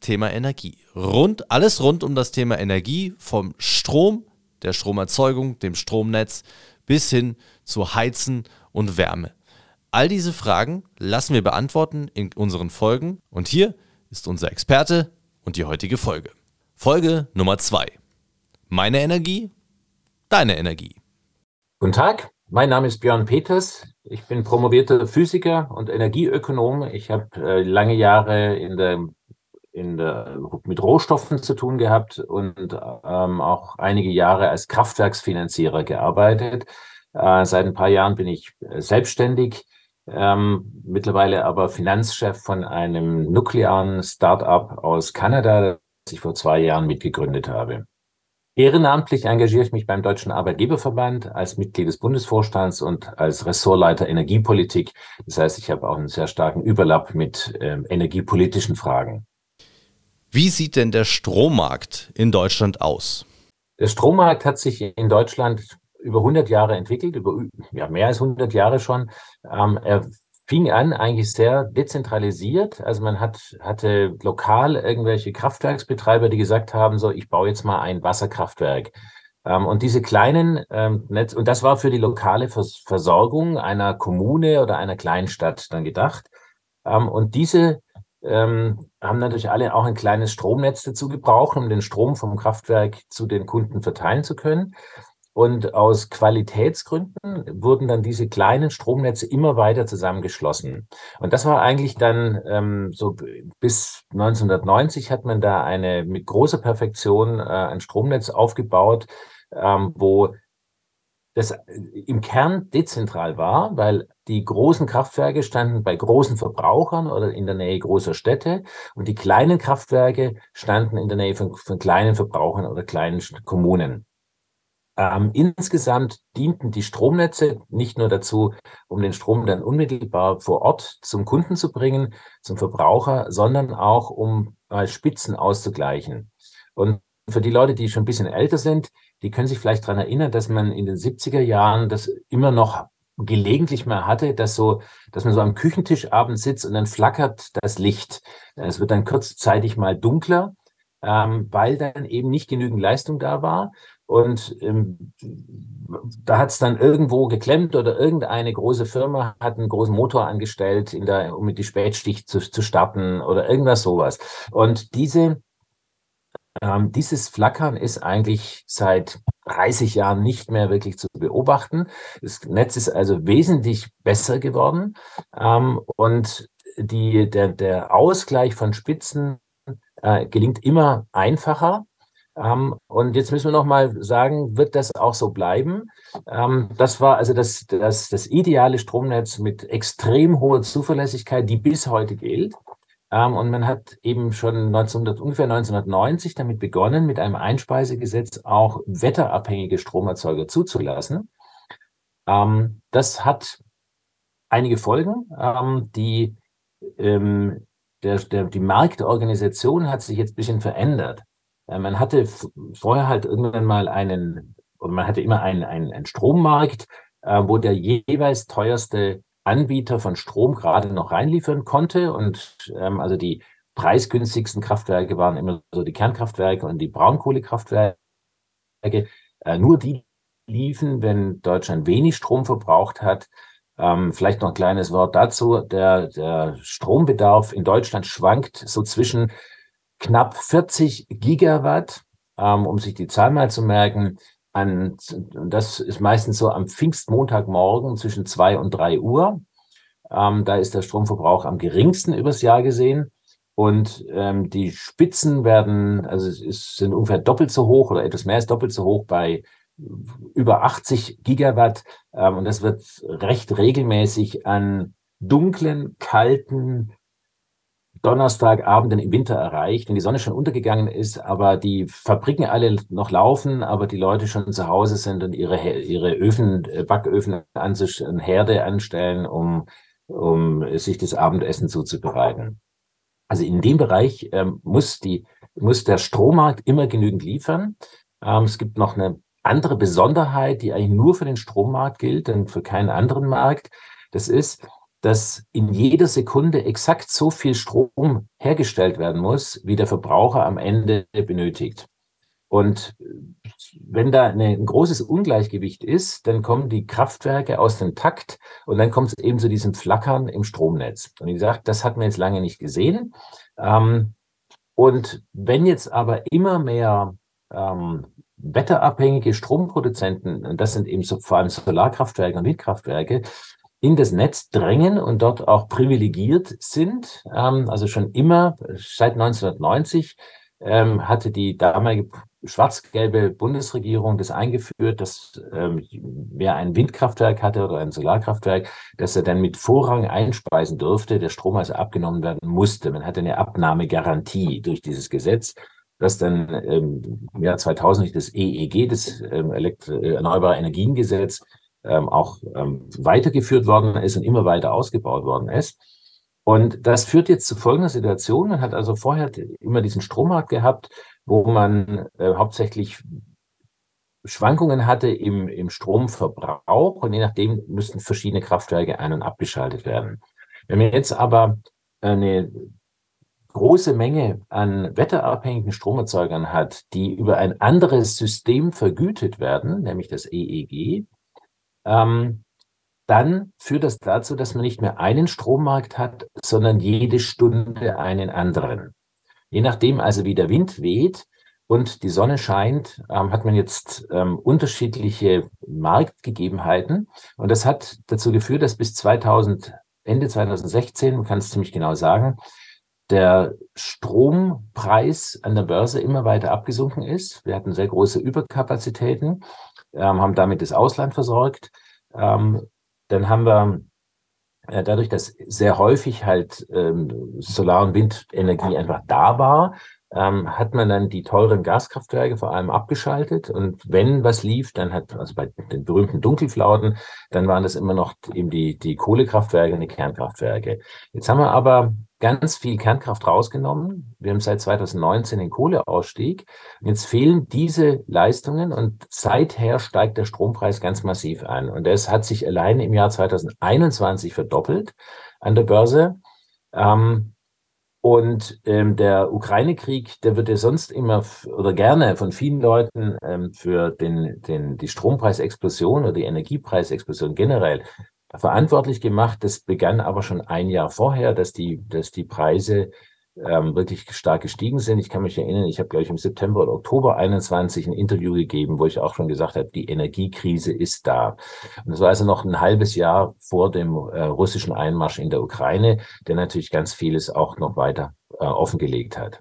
Thema Energie. Rund, alles rund um das Thema Energie, vom Strom, der Stromerzeugung, dem Stromnetz bis hin zu Heizen und Wärme. All diese Fragen lassen wir beantworten in unseren Folgen und hier ist unser Experte und die heutige Folge. Folge Nummer zwei. Meine Energie, deine Energie. Guten Tag, mein Name ist Björn Peters. Ich bin promovierter Physiker und Energieökonom. Ich habe äh, lange Jahre in der in der, mit Rohstoffen zu tun gehabt und ähm, auch einige Jahre als Kraftwerksfinanzierer gearbeitet. Äh, seit ein paar Jahren bin ich äh, selbstständig, ähm, mittlerweile aber Finanzchef von einem nuklearen Start-up aus Kanada, das ich vor zwei Jahren mitgegründet habe. Ehrenamtlich engagiere ich mich beim Deutschen Arbeitgeberverband als Mitglied des Bundesvorstands und als Ressortleiter Energiepolitik. Das heißt, ich habe auch einen sehr starken Überlapp mit äh, energiepolitischen Fragen. Wie sieht denn der Strommarkt in Deutschland aus? Der Strommarkt hat sich in Deutschland über 100 Jahre entwickelt, über ja, mehr als 100 Jahre schon. Ähm, er fing an eigentlich sehr dezentralisiert. Also man hat, hatte lokal irgendwelche Kraftwerksbetreiber, die gesagt haben, so, ich baue jetzt mal ein Wasserkraftwerk. Ähm, und diese kleinen ähm, Netz, und das war für die lokale Vers Versorgung einer Kommune oder einer Kleinstadt dann gedacht. Ähm, und diese ähm, haben natürlich alle auch ein kleines Stromnetz dazu gebraucht, um den Strom vom Kraftwerk zu den Kunden verteilen zu können. Und aus Qualitätsgründen wurden dann diese kleinen Stromnetze immer weiter zusammengeschlossen. Und das war eigentlich dann ähm, so bis 1990 hat man da eine mit großer Perfektion äh, ein Stromnetz aufgebaut, ähm, wo das im Kern dezentral war, weil die großen Kraftwerke standen bei großen Verbrauchern oder in der Nähe großer Städte und die kleinen Kraftwerke standen in der Nähe von, von kleinen Verbrauchern oder kleinen Kommunen. Ähm, insgesamt dienten die Stromnetze nicht nur dazu, um den Strom dann unmittelbar vor Ort zum Kunden zu bringen, zum Verbraucher, sondern auch um äh, Spitzen auszugleichen. Und für die Leute, die schon ein bisschen älter sind, die können sich vielleicht daran erinnern, dass man in den 70er Jahren das immer noch gelegentlich mal hatte, dass so, dass man so am Küchentisch abends sitzt und dann flackert das Licht. Es wird dann kurzzeitig mal dunkler, ähm, weil dann eben nicht genügend Leistung da war. Und ähm, da hat es dann irgendwo geklemmt oder irgendeine große Firma hat einen großen Motor angestellt, der, um mit die Spätstich zu, zu starten oder irgendwas sowas. Und diese ähm, dieses Flackern ist eigentlich seit 30 Jahren nicht mehr wirklich zu beobachten. Das Netz ist also wesentlich besser geworden ähm, und die, der, der Ausgleich von Spitzen äh, gelingt immer einfacher. Ähm, und jetzt müssen wir noch mal sagen, wird das auch so bleiben? Ähm, das war also das, das, das ideale Stromnetz mit extrem hoher Zuverlässigkeit, die bis heute gilt. Ähm, und man hat eben schon 1900, ungefähr 1990 damit begonnen, mit einem Einspeisegesetz auch wetterabhängige Stromerzeuger zuzulassen. Ähm, das hat einige Folgen. Ähm, die, ähm, der, der, die Marktorganisation hat sich jetzt ein bisschen verändert. Äh, man hatte vorher halt irgendwann mal einen, oder man hatte immer einen, einen, einen Strommarkt, äh, wo der jeweils teuerste Anbieter von Strom gerade noch reinliefern konnte. Und ähm, also die preisgünstigsten Kraftwerke waren immer so die Kernkraftwerke und die Braunkohlekraftwerke. Äh, nur die liefen, wenn Deutschland wenig Strom verbraucht hat. Ähm, vielleicht noch ein kleines Wort dazu. Der, der Strombedarf in Deutschland schwankt so zwischen knapp 40 Gigawatt, ähm, um sich die Zahl mal zu merken, an, das ist meistens so am Pfingstmontagmorgen zwischen zwei und drei Uhr. Ähm, da ist der Stromverbrauch am geringsten übers Jahr gesehen. Und ähm, die Spitzen werden, also es sind ungefähr doppelt so hoch oder etwas mehr als doppelt so hoch bei über 80 Gigawatt. Ähm, und das wird recht regelmäßig an dunklen, kalten, Donnerstagabend im Winter erreicht, wenn die Sonne schon untergegangen ist, aber die Fabriken alle noch laufen, aber die Leute schon zu Hause sind und ihre, ihre Öfen, äh, Backöfen an sich, Herde anstellen, um, um sich das Abendessen zuzubereiten. Also in dem Bereich ähm, muss, die, muss der Strommarkt immer genügend liefern. Ähm, es gibt noch eine andere Besonderheit, die eigentlich nur für den Strommarkt gilt und für keinen anderen Markt. Das ist, dass in jeder Sekunde exakt so viel Strom hergestellt werden muss, wie der Verbraucher am Ende benötigt. Und wenn da ein großes Ungleichgewicht ist, dann kommen die Kraftwerke aus dem Takt und dann kommt es eben zu diesem Flackern im Stromnetz. Und wie gesagt, das hat man jetzt lange nicht gesehen. Ähm, und wenn jetzt aber immer mehr ähm, wetterabhängige Stromproduzenten, das sind eben so, vor allem Solarkraftwerke und Windkraftwerke, in das Netz drängen und dort auch privilegiert sind. Ähm, also schon immer, seit 1990, ähm, hatte die damalige schwarz-gelbe Bundesregierung das eingeführt, dass ähm, wer ein Windkraftwerk hatte oder ein Solarkraftwerk, dass er dann mit Vorrang einspeisen durfte, der Strom also abgenommen werden musste. Man hatte eine Abnahmegarantie durch dieses Gesetz das dann ähm, im Jahr 2000 das EEG, das ähm, Erneuerbare Energiengesetz, ähm, auch ähm, weitergeführt worden ist und immer weiter ausgebaut worden ist. Und das führt jetzt zu folgender Situation. Man hat also vorher immer diesen Strommarkt gehabt, wo man äh, hauptsächlich Schwankungen hatte im, im Stromverbrauch und je nachdem müssten verschiedene Kraftwerke ein- und abgeschaltet werden. Wenn wir jetzt aber eine große Menge an wetterabhängigen Stromerzeugern hat, die über ein anderes System vergütet werden, nämlich das EEG, ähm, dann führt das dazu, dass man nicht mehr einen Strommarkt hat, sondern jede Stunde einen anderen. Je nachdem also, wie der Wind weht und die Sonne scheint, ähm, hat man jetzt ähm, unterschiedliche Marktgegebenheiten. Und das hat dazu geführt, dass bis 2000, Ende 2016, man kann es ziemlich genau sagen, der Strompreis an der Börse immer weiter abgesunken ist. Wir hatten sehr große Überkapazitäten, ähm, haben damit das Ausland versorgt. Ähm, dann haben wir äh, dadurch, dass sehr häufig halt ähm, Solar- und Windenergie einfach da war, ähm, hat man dann die teuren Gaskraftwerke vor allem abgeschaltet. Und wenn was lief, dann hat, also bei den berühmten Dunkelflauten, dann waren das immer noch eben die, die Kohlekraftwerke und die Kernkraftwerke. Jetzt haben wir aber ganz viel Kernkraft rausgenommen. Wir haben seit 2019 den Kohleausstieg. Jetzt fehlen diese Leistungen und seither steigt der Strompreis ganz massiv an. Und es hat sich allein im Jahr 2021 verdoppelt an der Börse. Ähm, und ähm, der Ukraine-Krieg, der wird ja sonst immer oder gerne von vielen Leuten ähm, für den, den, die Strompreisexplosion oder die Energiepreisexplosion generell verantwortlich gemacht. Das begann aber schon ein Jahr vorher, dass die, dass die Preise ähm, wirklich stark gestiegen sind. Ich kann mich erinnern, ich habe, glaube ich, im September oder Oktober 21 ein Interview gegeben, wo ich auch schon gesagt habe, die Energiekrise ist da. Und das war also noch ein halbes Jahr vor dem äh, russischen Einmarsch in der Ukraine, der natürlich ganz vieles auch noch weiter äh, offengelegt hat.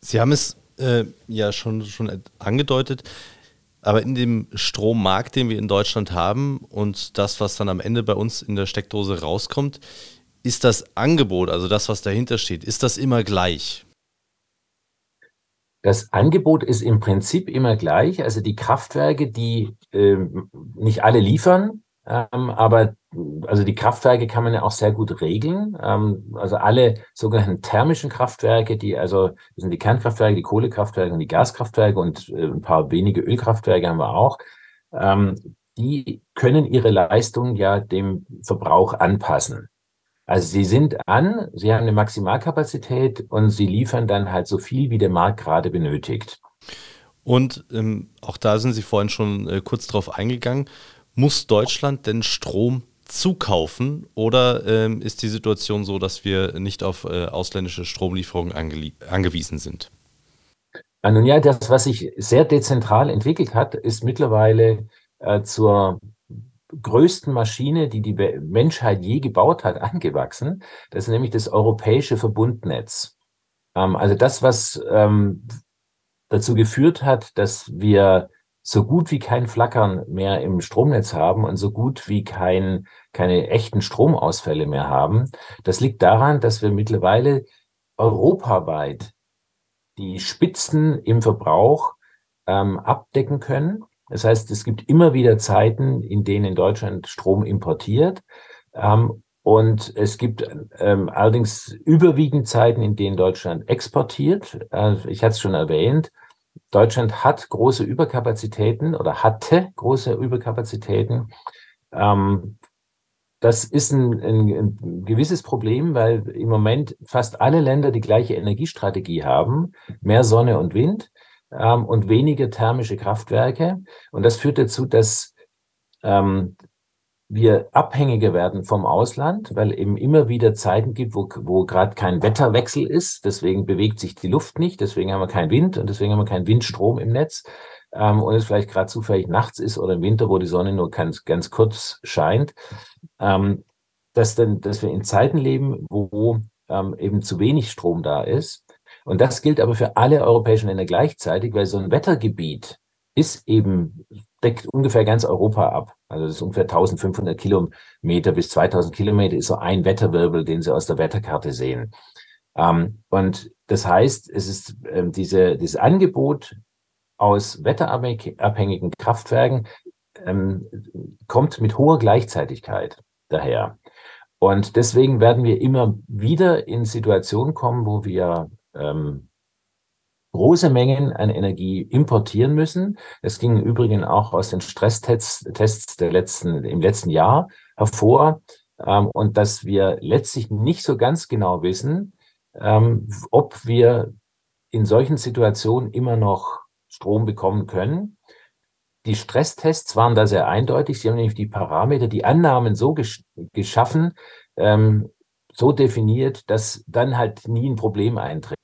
Sie haben es äh, ja schon, schon angedeutet. Aber in dem Strommarkt, den wir in Deutschland haben und das, was dann am Ende bei uns in der Steckdose rauskommt, ist das Angebot, also das, was dahinter steht, ist das immer gleich? Das Angebot ist im Prinzip immer gleich. Also die Kraftwerke, die äh, nicht alle liefern, ähm, aber also die Kraftwerke kann man ja auch sehr gut regeln. Ähm, also alle sogenannten thermischen Kraftwerke, die also das sind die Kernkraftwerke, die Kohlekraftwerke und die Gaskraftwerke und äh, ein paar wenige Ölkraftwerke haben wir auch. Ähm, die können ihre Leistung ja dem Verbrauch anpassen. Also sie sind an, sie haben eine Maximalkapazität und sie liefern dann halt so viel, wie der Markt gerade benötigt. Und ähm, auch da sind Sie vorhin schon äh, kurz drauf eingegangen. Muss Deutschland denn Strom zukaufen oder ähm, ist die Situation so, dass wir nicht auf äh, ausländische Stromlieferungen ange angewiesen sind? Nun ja, das, was sich sehr dezentral entwickelt hat, ist mittlerweile äh, zur größten Maschine, die die Menschheit je gebaut hat, angewachsen. Das ist nämlich das europäische Verbundnetz. Ähm, also das, was ähm, dazu geführt hat, dass wir so gut wie kein Flackern mehr im Stromnetz haben und so gut wie kein, keine echten Stromausfälle mehr haben. Das liegt daran, dass wir mittlerweile europaweit die Spitzen im Verbrauch ähm, abdecken können. Das heißt, es gibt immer wieder Zeiten, in denen Deutschland Strom importiert. Ähm, und es gibt ähm, allerdings überwiegend Zeiten, in denen Deutschland exportiert. Also ich hatte es schon erwähnt. Deutschland hat große Überkapazitäten oder hatte große Überkapazitäten. Ähm, das ist ein, ein, ein, gewisses Problem, weil im Moment fast alle Länder die gleiche Energiestrategie haben, mehr Sonne und Wind ähm, und weniger thermische Kraftwerke. Und das führt dazu, dass ähm, wir abhängiger werden vom Ausland, weil eben immer wieder Zeiten gibt, wo, wo gerade kein Wetterwechsel ist. Deswegen bewegt sich die Luft nicht, deswegen haben wir keinen Wind und deswegen haben wir keinen Windstrom im Netz. Ähm, und es vielleicht gerade zufällig nachts ist oder im Winter, wo die Sonne nur ganz, ganz kurz scheint. Ähm, dass, denn, dass wir in Zeiten leben, wo ähm, eben zu wenig Strom da ist. Und das gilt aber für alle europäischen Länder gleichzeitig, weil so ein Wettergebiet ist eben, deckt ungefähr ganz Europa ab. Also das ist ungefähr 1500 Kilometer bis 2000 Kilometer ist so ein Wetterwirbel, den Sie aus der Wetterkarte sehen. Ähm, und das heißt, es ist ähm, diese, dieses Angebot aus wetterabhängigen Kraftwerken ähm, kommt mit hoher Gleichzeitigkeit daher. Und deswegen werden wir immer wieder in Situationen kommen, wo wir ähm, große Mengen an Energie importieren müssen. Das ging im Übrigen auch aus den Stresstests Tests der letzten, im letzten Jahr hervor. Ähm, und dass wir letztlich nicht so ganz genau wissen, ähm, ob wir in solchen Situationen immer noch Strom bekommen können. Die Stresstests waren da sehr eindeutig. Sie haben nämlich die Parameter, die Annahmen so gesch geschaffen, ähm, so definiert, dass dann halt nie ein Problem eintritt.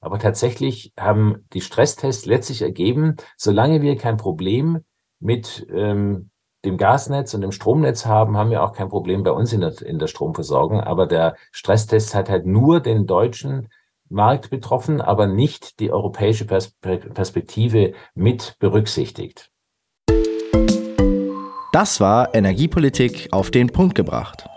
Aber tatsächlich haben die Stresstests letztlich ergeben, solange wir kein Problem mit ähm, dem Gasnetz und dem Stromnetz haben, haben wir auch kein Problem bei uns in der, in der Stromversorgung. Aber der Stresstest hat halt nur den deutschen Markt betroffen, aber nicht die europäische Perspektive mit berücksichtigt. Das war Energiepolitik auf den Punkt gebracht.